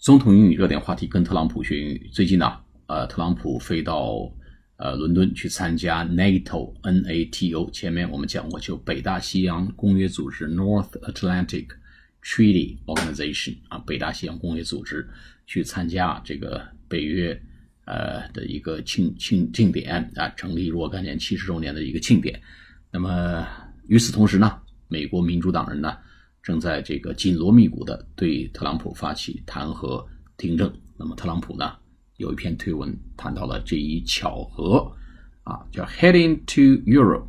总统英语热点话题，跟特朗普学英语。最近呢，呃，特朗普飞到呃伦敦去参加 NATO，N-A-T-O。前面我们讲过，就北大西洋公约组织 （North Atlantic Treaty Organization） 啊，北大西洋公约组织去参加这个北约呃的一个庆庆庆典啊，成立若干年七十周年的一个庆典。那么与此同时呢，美国民主党人呢？正在这个紧锣密鼓的对特朗普发起弹劾听证。那么特朗普呢，有一篇推文谈到了这一巧合啊，叫 “Heading to Europe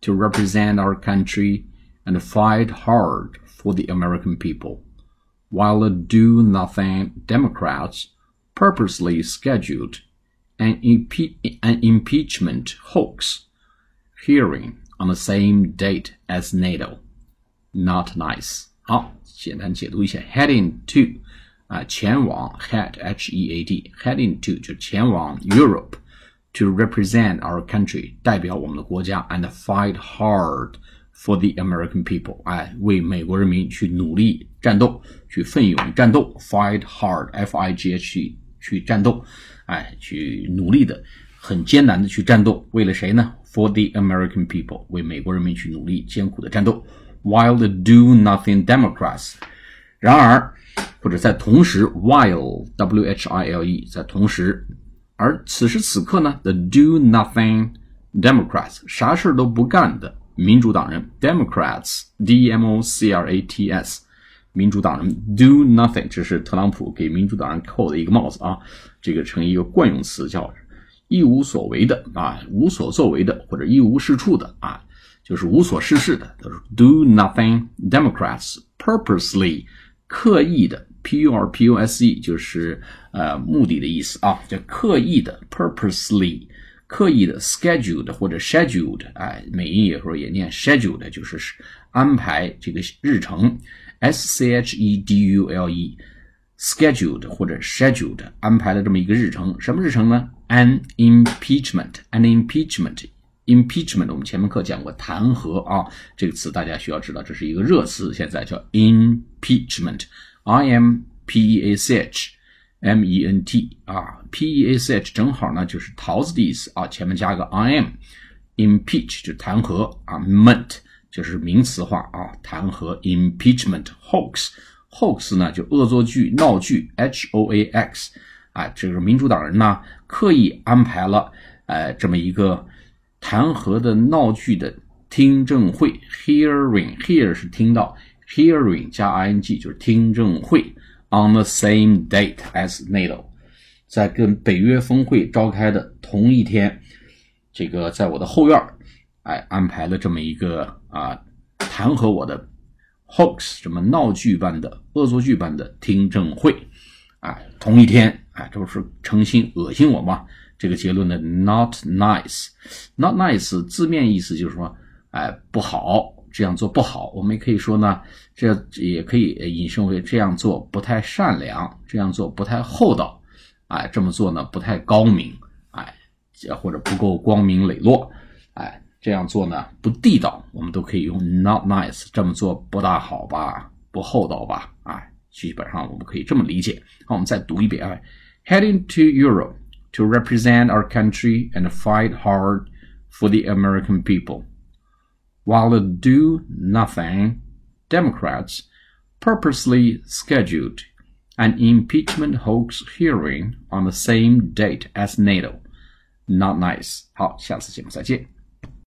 to represent our country and fight hard for the American people, while the do-nothing Democrats purposely scheduled an, impe an impeachment hoax hearing on the same date as NATO.” Not nice。好，简单解读一下，heading to 啊，前往 head h e a d heading to 就前往 Europe to represent our country 代表我们的国家 and fight hard for the American people 哎，为美国人民去努力战斗，去奋勇战斗，fight hard f i g h 去战斗，哎，去努力的， 很艰难的去战斗，为了谁呢？For the American people 为美国人民去努力艰苦的战斗。while the do-nothing Democrats，然而或者在同时，while w h i l e 在同时，而此时此刻呢，the do-nothing Democrats 啥事都不干的民主党人 Democrats d m o c r a t s 民主党人 do nothing，这是特朗普给民主党人扣的一个帽子啊，这个成一个惯用词叫一无所为的啊，无所作为的或者一无是处的啊。就是无所事事的，都是 do nothing Democrats purposely 刻意的 p u r p u s e 就是呃目的的意思啊，叫刻意的 purposely 刻意的 scheduled 或者 scheduled 哎，美音有时候也念 scheduled，就是安排这个日程 s c h e d u l e scheduled 或者 scheduled 安排了这么一个日程，什么日程呢 ？an impeachment，an impeachment。Impeachment，我们前面课讲过弹劾啊，这个词大家需要知道，这是一个热词，现在叫 impeachment，I M P E A C H M E N T 啊，P E A C H 正好呢就是桃子的意思啊，前面加个 I M，impeach 就弹劾啊，ment 就是名词化啊，弹劾 impeachment hoax，hoax 呢就恶作剧、闹剧，H O A X 啊，这个民主党人呢 刻意安排了呃这么一个。弹劾的闹剧的听证会，hearing，hear 是听到，hearing 加 ing 就是听证会，on the same date as NATO，在跟北约峰会召开的同一天，这个在我的后院哎，安排了这么一个啊，弹劾我的 hoax，什么闹剧般的、恶作剧般的听证会，哎，同一天，哎，这不是诚心恶心我吗？这个结论呢，not nice，not nice 字面意思就是说，哎，不好，这样做不好。我们也可以说呢，这也可以引申为这样做不太善良，这样做不太厚道，哎，这么做呢不太高明，哎，或者不够光明磊落，哎，这样做呢不地道。我们都可以用 not nice，这么做不大好吧，不厚道吧，哎，基本上我们可以这么理解。好，我们再读一遍啊，heading to Europe。to represent our country and fight hard for the American people, while the do nothing Democrats purposely scheduled an impeachment hoax hearing on the same date as NATO. Not nice. 好，下次节目再见。